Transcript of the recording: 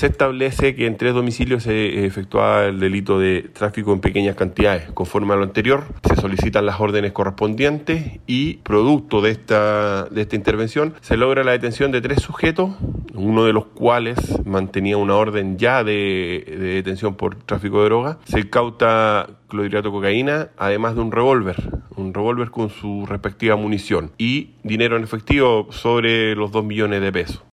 se establece que en tres domicilios se efectuaba el delito de tráfico en pequeñas cantidades. Conforme a lo anterior, se solicitan las órdenes correspondientes y producto de esta, de esta intervención se logra la detención de tres sujetos, uno de los cuales mantenía una orden ya de, detención por tráfico de droga. Se incauta clorhidrato de cocaína, además de un revólver, un revólver con su respectiva munición y dinero en efectivo sobre los 2 millones de pesos.